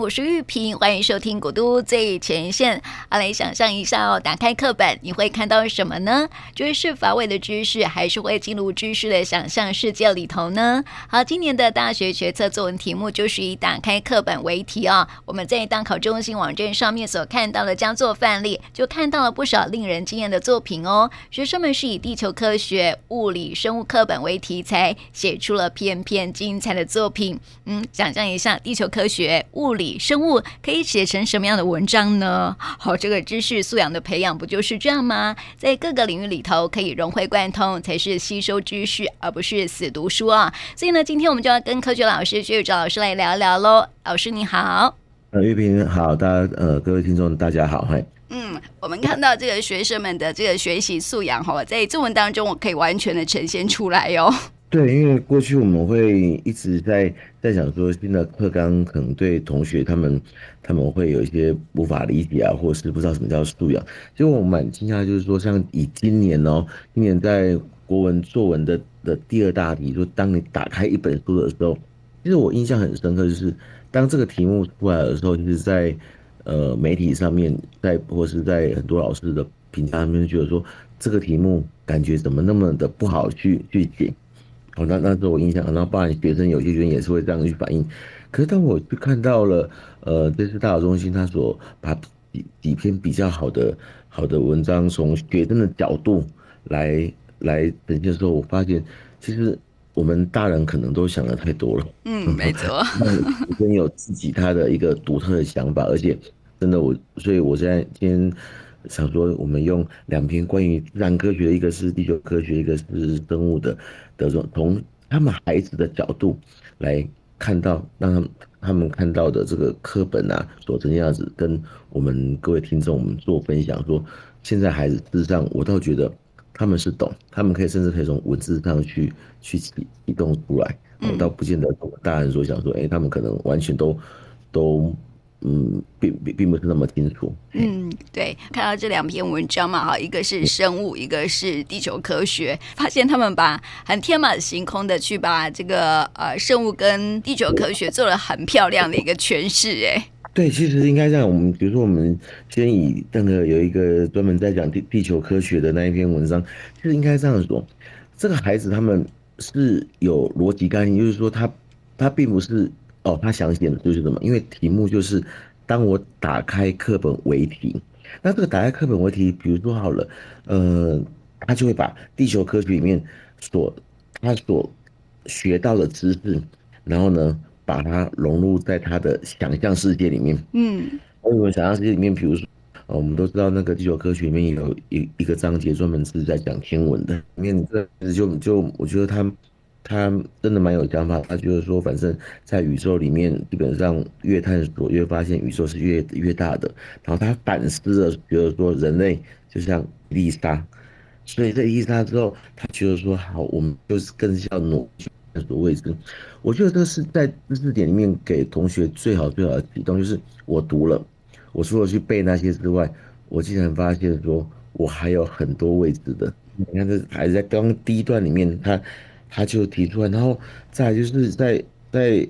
我是玉萍，欢迎收听《古都最前线》。好，来想象一下哦，打开课本，你会看到什么呢？就是乏味的知识，还是会进入知识的想象世界里头呢？好，今年的大学学测作文题目就是以打开课本为题、哦。我们在当考中心网站上面所看到的佳作范例，就看到了不少令人惊艳的作品哦。学生们是以地球科学、物理、生物课本为题材，写出了篇篇精彩的作品。嗯，想象一下，地球科学、物理、生物可以写成什么样的文章呢？好，这个知识素养的培养不就是这样吗？在各个领域里头可以融会贯通，才是吸收知识，而不是死读书啊。所以呢，今天我们就要跟科学老师薛宇哲老师来聊聊喽。老师你好，呃，玉萍好，大家呃，各位听众大家好，嗨。嗯，我们看到这个学生们的这个学习素养哈，在作文当中我可以完全的呈现出来哟、哦。对，因为过去我们会一直在在想说，新的课纲可能对同学他们他们会有一些无法理解啊，或是不知道什么叫素养。结果我蛮惊讶，就是说，像以今年哦，今年在国文作文的的第二大题，就当你打开一本书的时候，其实我印象很深刻，就是当这个题目出来的时候，就是在呃媒体上面，在或是在很多老师的评价上面，觉得说这个题目感觉怎么那么的不好去去解。好，那那是我印象，然后包含学生有些学生也是会这样去反映。可是当我去看到了，呃，这次大考中心他所把几几篇比较好的好的文章从学生的角度来来呈现的时候，我发现其实我们大人可能都想的太多了。嗯，没错。学生有自己他的一个独特的想法，而且真的我，所以我现在今天。想说，我们用两篇关于自然科学，一个是地球科学，一个是生物的的这种，从他们孩子的角度来看到，让他们他们看到的这个课本啊，所呈现样子，跟我们各位听众我们做分享。说现在孩子事实上，我倒觉得他们是懂，他们可以甚至可以从文字上去去启启动出来。我倒不见得大人所想说，哎，他们可能完全都都。嗯，并并并不是那么清楚。嗯，对，看到这两篇文章嘛，哈，一个是生物，一个是地球科学，发现他们把很天马行空的去把这个呃生物跟地球科学做了很漂亮的一个诠释，哎。对，其实应该这样，我们比如说我们先以那个有一个专门在讲地地球科学的那一篇文章，其实应该这样说，这个孩子他们是有逻辑概念，就是说他他并不是。哦，他想写的就是什么？因为题目就是，当我打开课本为题，那这个打开课本为题，比如说好了，呃，他就会把地球科学里面所他所学到的知识，然后呢，把它融入在他的想象世界里面。嗯，我们想象世界里面，比如说，呃，我们都知道那个地球科学里面有一一个章节专门是在讲天文的，里面这就就我觉得他。他真的蛮有想法，他就是说，反正在宇宙里面，基本上越探索越发现宇宙是越越大的。然后他反思了，觉得说人类就像丽莎，所以在丽莎之后，他觉得说好，我们就是更是要努力探索未知。我觉得这是在知识点里面给同学最好最好的启动，就是我读了，我除了去背那些之外，我竟然发现说我还有很多未知的。你看这还在刚第一段里面，他。他就提出来，然后再就是在在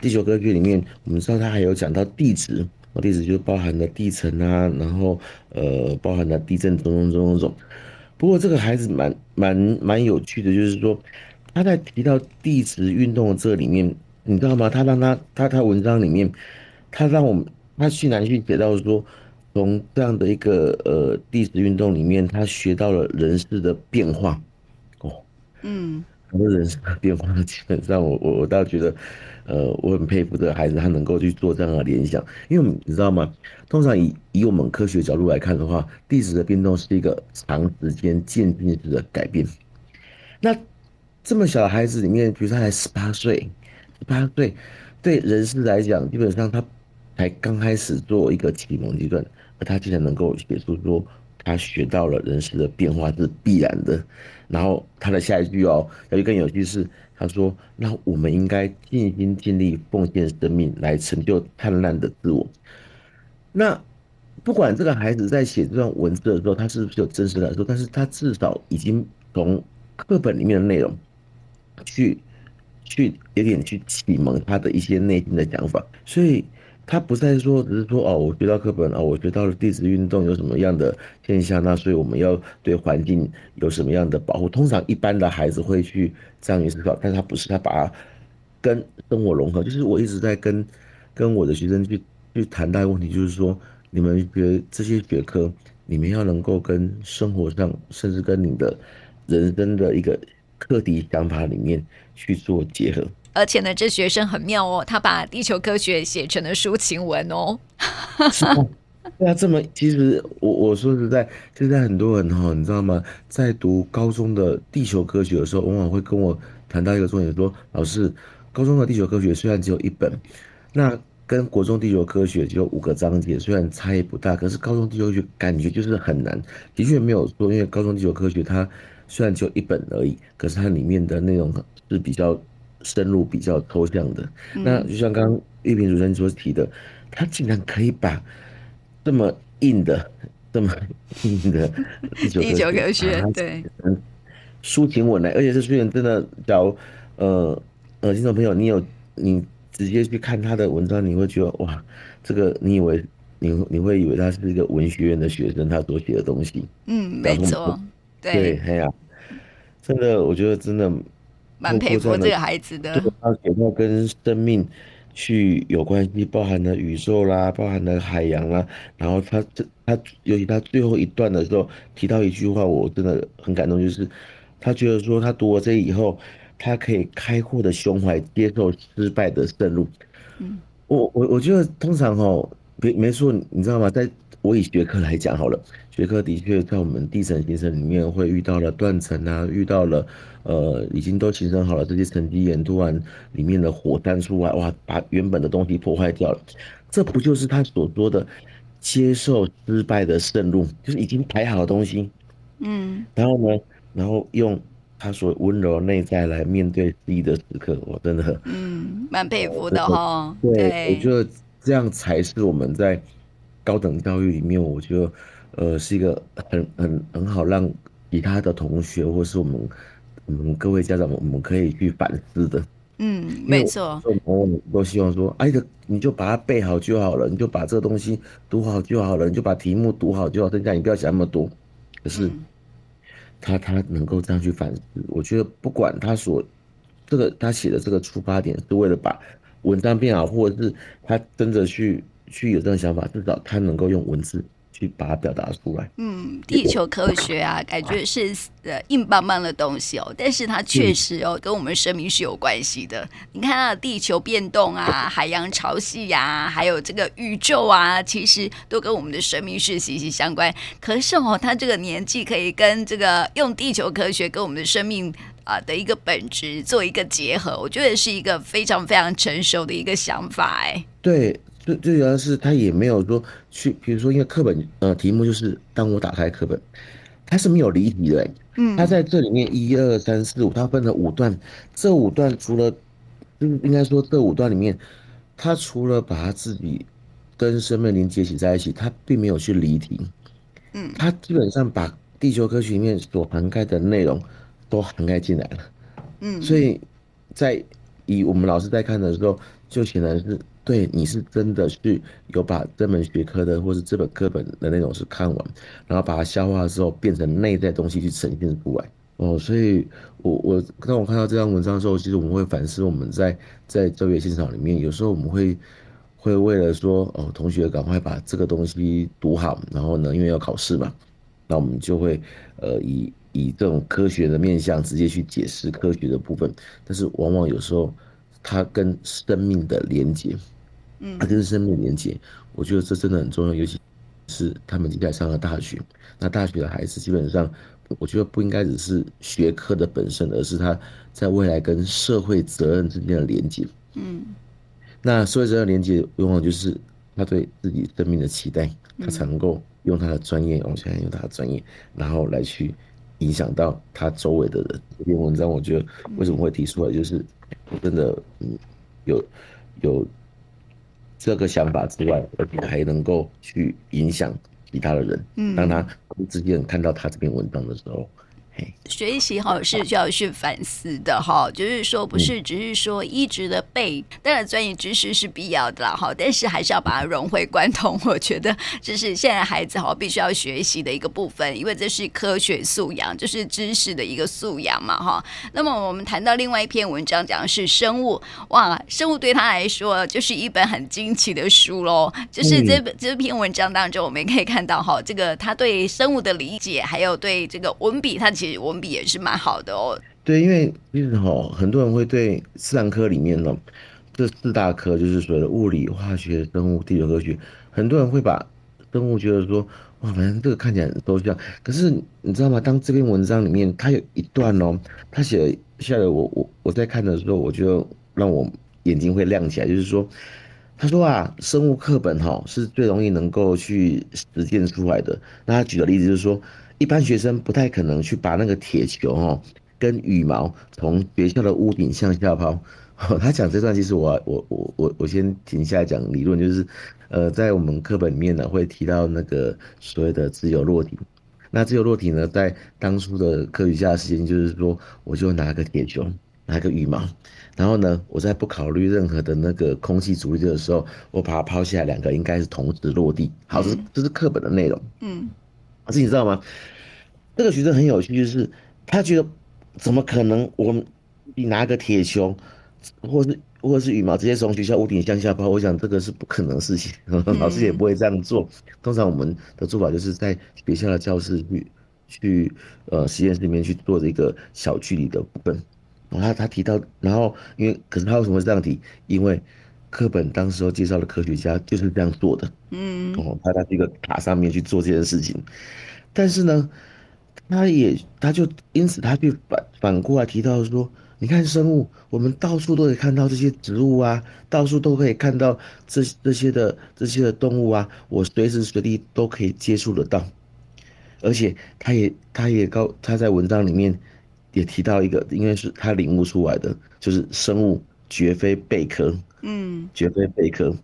地球科学里面，我们知道他还有讲到地质，地质就包含了地层啊，然后呃包含了地震种种种种种。不过这个孩子蛮蛮蛮有趣的，就是说他在提到地质运动的这里面，你知道吗？他让他他他文章里面，他让我们他去南去写到说，从这样的一个呃地质运动里面，他学到了人事的变化。哦，嗯。很多人生的变化，基本上我我我倒觉得，呃，我很佩服这个孩子，他能够去做这样的联想。因为你知道吗？通常以以我们科学角度来看的话，地质的变动是一个长时间渐进式的改变。那这么小的孩子里面，比如他才十八岁，十八岁对人事来讲，基本上他才刚开始做一个启蒙阶段，而他竟然能够写出说。他学到了人事的变化是必然的，然后他的下一句哦，他就更有趣是，他说：“那我们应该尽心尽力奉献生命来成就灿烂的自我。”那不管这个孩子在写这段文字的时候，他是不是有真实的感受，但是他至少已经从课本里面的内容去去有点去启蒙他的一些内心的想法，所以。他不再说只是说哦，我学到课本哦，我学到了地质运动有什么样的现象，那所以我们要对环境有什么样的保护？通常一般的孩子会去这样去思考，但是他不是，他把它跟生活融合。就是我一直在跟跟我的学生去去谈到一个问题，就是说你们觉得这些学科，你们要能够跟生活上，甚至跟你的人生的一个课题想法里面去做结合。而且呢，这学生很妙哦，他把地球科学写成了抒情文哦。对啊，这么其实我我说实在，现在很多人哈，你知道吗？在读高中的地球科学的时候，往往会跟我谈到一个重点，说老师，高中的地球科学虽然只有一本，那跟国中地球科学只有五个章节，虽然差异不大，可是高中地球学感觉就是很难。的确没有说，因为高中地球科学它虽然只有一本而已，可是它里面的内容是比较。深入比较抽象的，那就像刚刚玉萍主持人所提的，他竟然可以把这么硬的、这么硬的 地球地球科学对。抒情文来，而且这书人真的，假如呃呃听众朋友，你有你直接去看他的文章，你会觉得哇，这个你以为你你会以为他是一个文学院的学生，他所写的东西，嗯，没错，对，哎呀，真的，我觉得真的。蛮佩服这个孩子的，他写到跟生命去有关系，包含了宇宙啦，包含了海洋啦。然后他这他尤其他最后一段的时候提到一句话，我真的很感动，就是他觉得说他读了这以后，他可以开阔的胸怀接受失败的胜入。嗯，我我我觉得通常哦，没没错，你知道吗？在我以学科来讲好了，学科的确在我们地层形成里面会遇到了断层啊，遇到了呃已经都形成好了这些沉积岩，突然里面的火山出来，哇，把原本的东西破坏掉了，这不就是他所说的接受失败的胜路，就是已经排好的东西，嗯，然后呢，然后用他所温柔的内在来面对自己的时刻，我真的，嗯，蛮佩服的哈，对，对我觉得这样才是我们在。高等教育里面，我觉得，呃，是一个很很很好让其他的同学或是我们，嗯，各位家长们，我们可以去反思的。嗯，没错。我们都希望说，哎，你就把它背好就好了，你就把这个东西读好就好了，你就把题目读好就好，剩下你不要想那么多。可是，他他能够这样去反思，我觉得不管他所这个他写的这个出发点是为了把文章变好，或者是他真的去。去有这种想法，至少他能够用文字去把它表达出来。嗯，地球科学啊，感觉是呃硬邦邦的东西哦，但是它确实哦跟我们生命是有关系的。你看啊，地球变动啊，海洋潮汐呀，还有这个宇宙啊，其实都跟我们的生命是息息相关。可是哦，他这个年纪可以跟这个用地球科学跟我们的生命啊的一个本质做一个结合，我觉得是一个非常非常成熟的一个想法。哎，对。最最主要是他也没有说去，比如说因为课本呃题目就是当我打开课本，他是没有离题的，嗯，他在这里面一二三四五，他分了五段，这五段除了就是应该说这五段里面，他除了把他自己跟生命连接起在一起，他并没有去离题，嗯，他基本上把地球科学里面所涵盖的内容都涵盖进来了，嗯，所以在以我们老师在看的时候，就显然是。对，你是真的是有把这门学科的，或是这本课本的内容是看完，然后把它消化之后，变成内在东西去呈现出来哦。所以我，我当我看到这篇文章的时候，其实我们会反思，我们在在教育现场里面，有时候我们会会为了说哦，同学赶快把这个东西读好，然后呢，因为要考试嘛，那我们就会呃以以这种科学的面向直接去解释科学的部分，但是往往有时候。它跟生命的连接，嗯，它跟生命连接，我觉得这真的很重要，尤其是他们接下来上了大学，那大学的孩子基本上，我觉得不应该只是学科的本身，而是他在未来跟社会责任之间的连接，嗯，那社会责任连接往往就是他对自己生命的期待，他才能够用他的专业，往前用他的专业，然后来去影响到他周围的人。这篇文章我觉得为什么会提出来，就是。真的，嗯，有有这个想法之外，而且还能够去影响其他的人。嗯，当他之前看到他这篇文章的时候，学习哈是需要去反思的哈，就是说不是只是说一直的背，当然专业知识是必要的啦哈，但是还是要把它融会贯通。我觉得这是现在孩子哈必须要学习的一个部分，因为这是科学素养，就是知识的一个素养嘛哈。那么我们谈到另外一篇文章，讲的是生物哇，生物对他来说就是一本很惊奇的书喽。就是这本这篇文章当中，我们也可以看到哈，这个他对生物的理解，还有对这个文笔，他其实文笔也是蛮好的哦。对，因为其实哈，很多人会对自然科里面呢，这四大科就是所谓的物理、化学、生物、地球科学，很多人会把生物觉得说，哇，反正这个看起来很抽象。可是你知道吗？当这篇文章里面他有一段哦，他写下来，我我我在看的时候，我就让我眼睛会亮起来，就是说，他说啊，生物课本哈是最容易能够去实践出来的。那他举的例子就是说。一般学生不太可能去把那个铁球哦跟羽毛从学校的屋顶向下抛。他讲这段，其实我我我我我先停下来讲理论，就是呃，在我们课本里面呢会提到那个所谓的自由落体。那自由落体呢，在当初的科学家的实验就是说，我就拿个铁球，拿个羽毛，然后呢，我在不考虑任何的那个空气阻力的时候，我把它抛下来，两个应该是同时落地。好，这是这是课本的内容。嗯。可是你知道吗？这个学生很有趣，就是他觉得怎么可能？我们你拿个铁球，或是或是羽毛，直接从学校屋顶向下抛，我想这个是不可能的事情，老师也不会这样做。通常我们的做法就是在学校的教室去去呃实验室里面去做这个小距离的部分。然后他他提到，然后因为可是他为什么会这样提？因为课本当时候介绍的科学家就是这样做的，嗯，哦，他在这个塔上面去做这件事情，但是呢，他也他就因此他就反反过来提到说，你看生物，我们到处都可以看到这些植物啊，到处都可以看到这这些的这些的动物啊，我随时随地都可以接触得到，而且他也他也告他在文章里面也提到一个，应该是他领悟出来的，就是生物绝非贝壳。嗯，绝非贝壳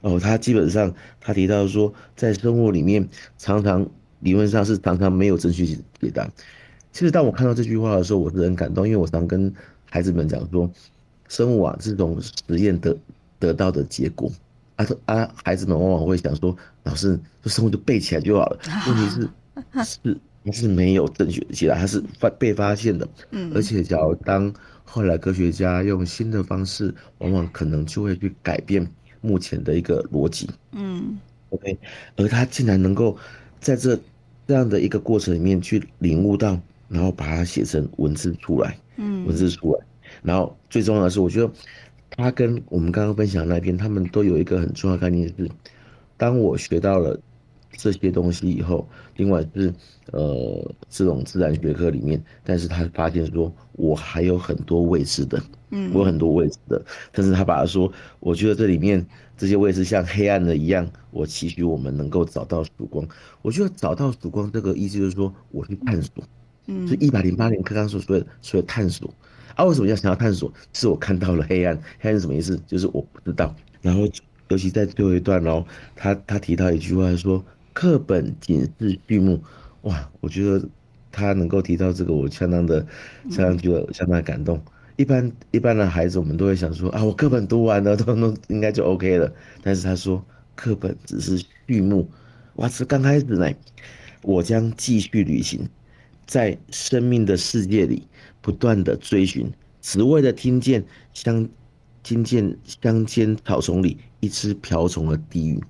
哦。他基本上他提到说，在生物里面，常常理论上是常常没有正确解答。其实当我看到这句话的时候，我是很感动，因为我常跟孩子们讲说，生物啊，这种实验得得到的结果啊啊，孩子们往往会想说，老师，这生物就背起来就好了。问题是 是是没有正确的解答，它是发被发现的。嗯，而且假如当后来科学家用新的方式，往往可能就会去改变目前的一个逻辑。嗯，OK，而他竟然能够在这这样的一个过程里面去领悟到，然后把它写成文字出来。嗯，文字出来，然后最重要的是，我觉得他跟我们刚刚分享的那篇，他们都有一个很重要的概念，是当我学到了。这些东西以后，另外是呃这种自然学科里面，但是他发现说我还有很多未知的，嗯，我有很多未知的，但是他把它说，我觉得这里面这些未知像黑暗的一样，我期许我们能够找到曙光。我觉得找到曙光这个意思就是说，我去探索，嗯，就一百零八年刚刚所说的所谓探索啊，为什么要想要探索？是我看到了黑暗，黑暗是什么意思？就是我不知道。然后尤其在最后一段哦，他他提到一句话说。课本仅是序幕，哇！我觉得他能够提到这个，我相当的、相当觉得相当的感动。一般一般的孩子，我们都会想说啊，我课本读完了，都都应该就 OK 了。但是他说，课本只是序幕，哇！这刚开始呢，我将继续旅行，在生命的世界里不断的追寻，只为了听见乡听见乡间草丛里一只瓢虫的低语。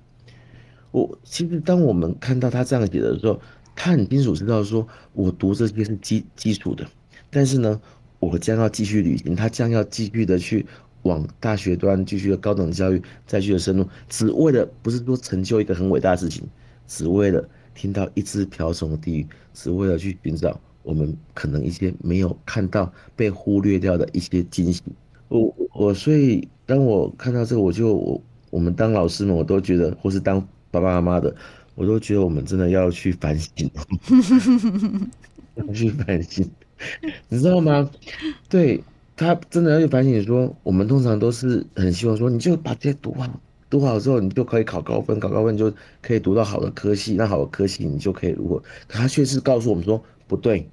我其实，当我们看到他这样写的时候，他很清楚知道说，我读这些是基基础的，但是呢，我将要继续旅行，他将要继续的去往大学端继续的高等教育，再去的深入，只为了不是说成就一个很伟大的事情，只为了听到一只瓢虫的低语，只为了去寻找我们可能一些没有看到、被忽略掉的一些惊喜。我我所以当我看到这个，我就我我们当老师们，我都觉得，或是当。爸爸妈妈的，我都觉得我们真的要去反省，要去反省，你知道吗？对，他真的要去反省，说我们通常都是很希望说，你就把这些读好，读好之后你就可以考高分，考高分就可以读到好的科系，那好的科系你就可以如果，可他却是告诉我们说不对，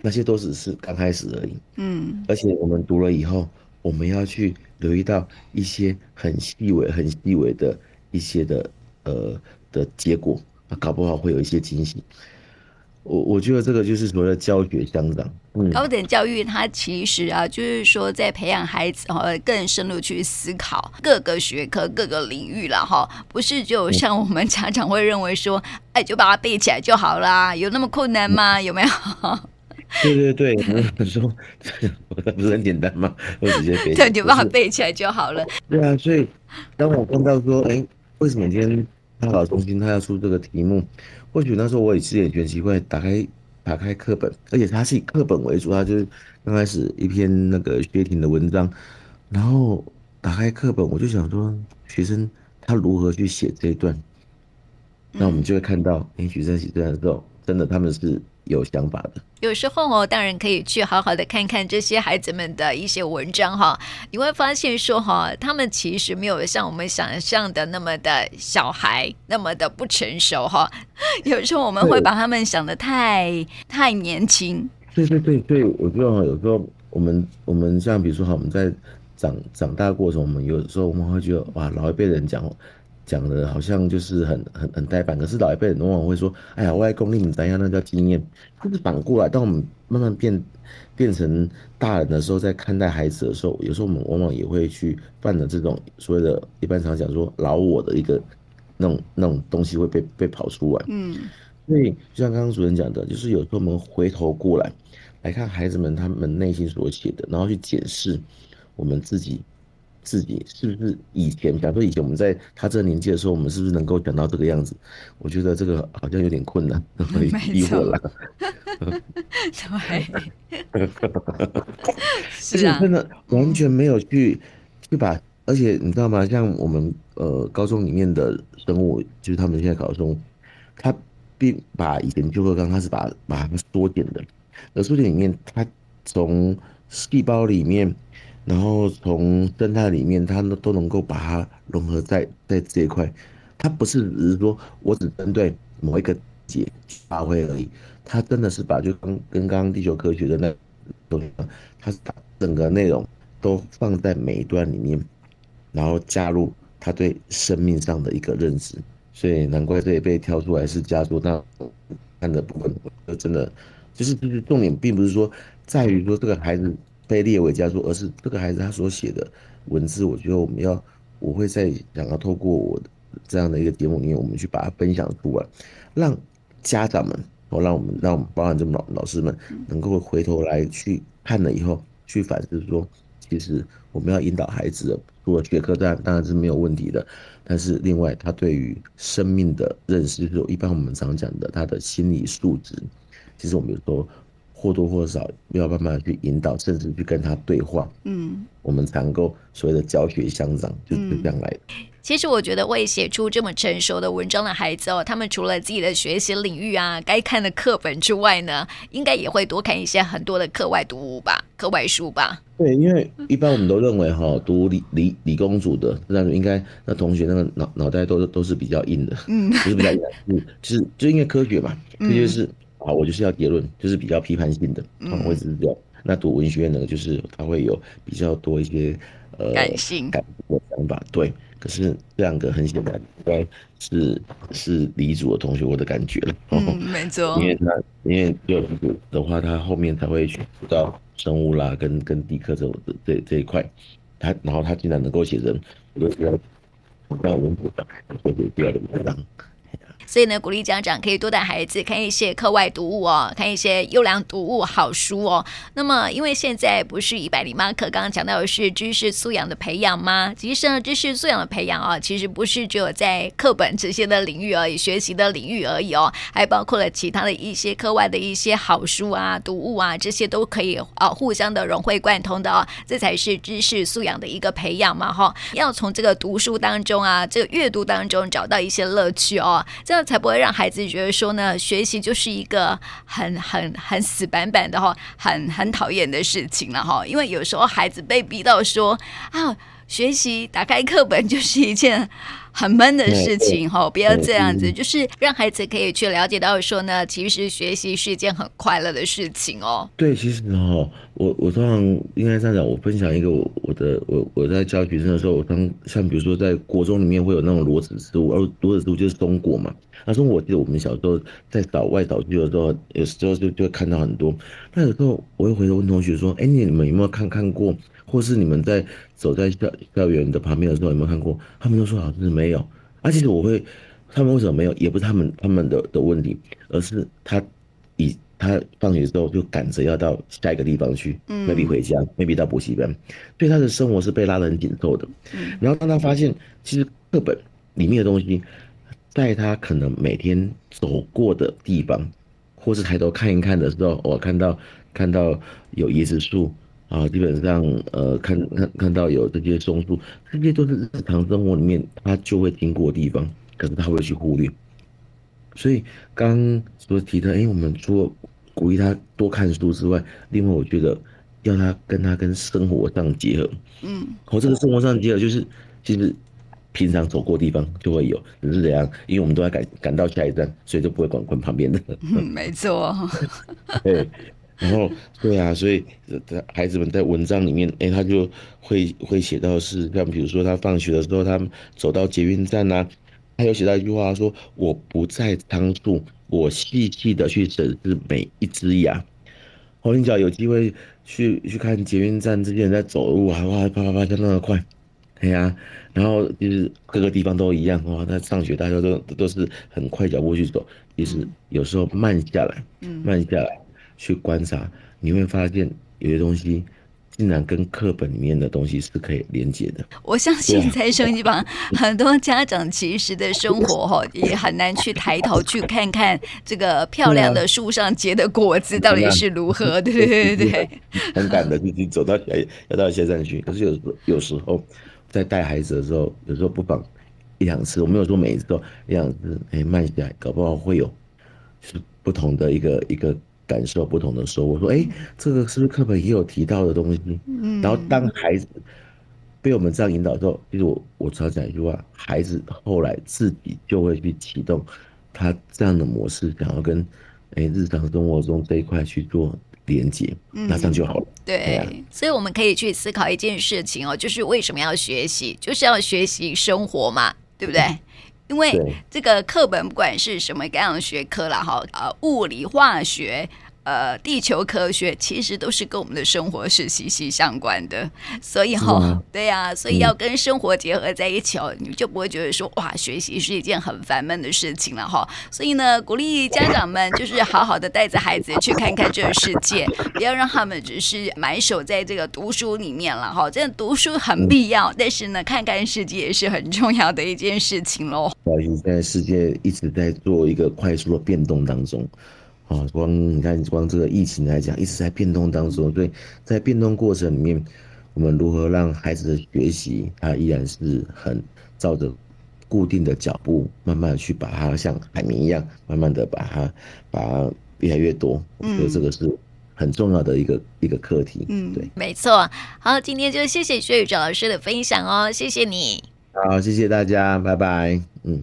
那些都只是刚开始而已。嗯，而且我们读了以后，我们要去留意到一些很细微、很细微的一些的呃的结果，搞不好会有一些惊喜。我我觉得这个就是所谓的教学相长。嗯，高等教育它其实啊，就是说在培养孩子哈，更深入去思考各个学科、各个领域了哈，不是就像我们家长会认为说，哎，就把它背起来就好啦，有那么困难吗？有没有？对对对，我说不是很简单吗？我直接背，对，就把它背起来就好了。对啊，所以当我看到说，哎，为什么今天大考中心他要出这个题目？或许那时候我也是也觉得奇怪，打开打开课本，而且他是以课本为主，他就是刚开始一篇那个薛婷的文章，然后打开课本，我就想说，学生他如何去写这一段，那我们就会看到，哎，学生写这段的时候，真的他们是。有想法的，有时候哦，当然可以去好好的看看这些孩子们的一些文章哈，你会发现说哈，他们其实没有像我们想象的那么的小孩，那么的不成熟哈。有时候我们会把他们想的太太年轻。对对对对，我觉得有时候我们我们像比如说哈，我们在长长大过程，我们有时候我们会觉得哇，老一辈人讲。讲的好像就是很很很呆板，可是老一辈人往往会说：“哎呀，外公你们怎样？那叫经验。”就是反过来，当我们慢慢变变成大人的时候，在看待孩子的时候，有时候我们往往也会去犯了这种所谓的，一般常讲说老我的一个那种那种东西会被被跑出来。嗯，所以就像刚刚主任讲的，就是有时候我们回头过来来看孩子们他们内心所写的，然后去检视我们自己。自己是不是以前，假如说以前我们在他这个年纪的时候，我们是不是能够讲到这个样子？我觉得这个好像有点困难，可以逼迫了。对，是啊，真的完全没有去去把，而且你知道吗？像我们呃高中里面的生物，就是他们现在考中，他并把以前旧课纲，他是把把它缩减的，而缩减里面，他从细胞里面。然后从生态里面，它都能够把它融合在在这一块，它不是只是说我只针对某一个节发挥而已，它真的是把就刚跟刚刚地球科学的那东西，它是把整个内容都放在每一段里面，然后加入他对生命上的一个认识，所以难怪这也被挑出来是佳作。那看的部分，就真的就是就是重点，并不是说在于说这个孩子。被列为佳作，而是这个孩子他所写的文字，我觉得我们要，我会在想要透过我的这样的一个节目里面，我们去把它分享出来，让家长们，哦，让我们，让我们包含这么老老师们，能够回头来去看了以后，去反思说，其实我们要引导孩子的，除了学科当然当然是没有问题的，但是另外他对于生命的认识，就是一般我们常讲的他的心理素质，其实我们有时候。或多或少没有办法去引导，甚至去跟他对话，嗯，我们才能够所谓的教学相长，就是这样来的。其实我觉得会写出这么成熟的文章的孩子哦，他们除了自己的学习领域啊，该看的课本之外呢，应该也会多看一些很多的课外读物吧，课外书吧。对，因为一般我们都认为哈，读理理理工组的，那应该那同学那个脑脑袋都都是比较硬的，嗯，不是比较硬，嗯，就是就因为科学嘛，这就是。啊，我就是要结论，就是比较批判性的，嗯，会是这样。那读文学院呢，就是他会有比较多一些呃感性、感性的想法。对，可是这两个很显然应该是是李组的同学，我的感觉了。嗯，没错。因为他因为有理组的话，他后面才会去到生物啦，跟跟地科这这这一块。他然后他竟然能够写成一个比较比较文组的，或者第二的文章。所以呢，鼓励家长可以多带孩子看一些课外读物哦，看一些优良读物、好书哦。那么，因为现在不是一百零八课刚刚讲到的是知识素养的培养吗？其实呢，知识素养的培养啊，其实不是只有在课本这些的领域而已，学习的领域而已哦，还包括了其他的一些课外的一些好书啊、读物啊，这些都可以啊互相的融会贯通的哦。这才是知识素养的一个培养嘛，哈！要从这个读书当中啊，这个阅读当中找到一些乐趣哦。这样才不会让孩子觉得说呢，学习就是一个很很很死板板的哈，很很讨厌的事情了哈。因为有时候孩子被逼到说啊，学习打开课本就是一件很闷的事情哈，不要这样子，就是让孩子可以去了解到说呢，其实学习是一件很快乐的事情哦。对，其实哈，我我通常应该这样讲，我分享一个我我的我我在教学生的时候，我当像比如说在国中里面会有那种裸子植物，而裸子植物就是松果嘛。那松果我记得我们小时候在岛外岛区的时候，有时候就就会看到很多。那有时候我会回头问同学说，哎，你们有没有看看过？或是你们在走在校校园的旁边的时候，有没有看过？他们都说好像是没有。而、啊、其实我会，他们为什么没有？也不是他们他们的的问题，而是他以他放学之后就赶着要到下一个地方去、嗯、，maybe 回家，maybe 到补习班，所以他的生活是被拉得很紧凑的。然后当他发现，其实课本里面的东西，在他可能每天走过的地方，或是抬头看一看的时候，我看到看到有椰子树。啊，基本上，呃，看看看到有这些松树，这些都是日常生活里面他就会经过的地方，可是他会去忽略。所以刚所提的，哎、欸，我们除了鼓励他多看书之外，另外我觉得要他跟他跟生活上结合。嗯，和这个生活上结合，就是其实平常走过的地方就会有，只是怎样？因为我们都要赶赶到下一站，所以就不会管管旁边的。嗯，没错。对。然后，对啊，所以孩子们在文章里面，哎，他就会会写到是像比如说他放学的时候，他们走到捷运站呐、啊，他有写到一句话说：“我不在仓促，我细细的去审视每一只牙。”我跟你讲有机会去去看捷运站，这些人在走路啊，哇，啪啪啪，就那么快，对呀、啊。然后就是各个地方都一样哇，他上学大家都都是很快脚步去走，其实有时候慢下来，嗯，慢下来。去观察，你会发现有些东西竟然跟课本里面的东西是可以连接的。我相信在收音机旁很多家长其实的生活哈 也很难去抬头去看看这个漂亮的树上结的果子到底是如何，对对对对。很赶的，你走到下要到下站去。可是有时候有时候在带孩子的时候，有时候不妨一两次，我没有说每一次都一两次，哎，慢下来，搞不好会有是不同的一个一个。感受不同的时候，我说：“哎，这个是不是课本也有提到的东西？”嗯，然后当孩子被我们这样引导之后，其实我我常讲一句话：孩子后来自己就会去启动他这样的模式，想要跟哎日常生活中这一块去做连接，那这样就好了。对，所以我们可以去思考一件事情哦，就是为什么要学习？就是要学习生活嘛，对不对？嗯 因为这个课本不管是什么各样的学科了哈，呃，物理、化学。呃，地球科学其实都是跟我们的生活是息息相关的，所以哈、哦，对呀、啊，所以要跟生活结合在一起哦，你就不会觉得说哇，学习是一件很烦闷的事情了哈。所以呢，鼓励家长们就是好好的带着孩子去看看这个世界，不要让他们只是埋首在这个读书里面了哈。真的读书很必要，但是呢，看看世界也是很重要的一件事情喽。现在世界一直在做一个快速的变动当中。啊，光你看，光这个疫情来讲，一直在变动当中。所以在变动过程里面，我们如何让孩子的学习，他依然是很照着固定的脚步，慢慢的去把它像海绵一样，慢慢的把它把它越来越多。我觉得这个是很重要的一个一个课题。嗯，对，没错。好，今天就谢谢薛宇哲老师的分享哦，谢谢你。好，谢谢大家，拜拜。嗯。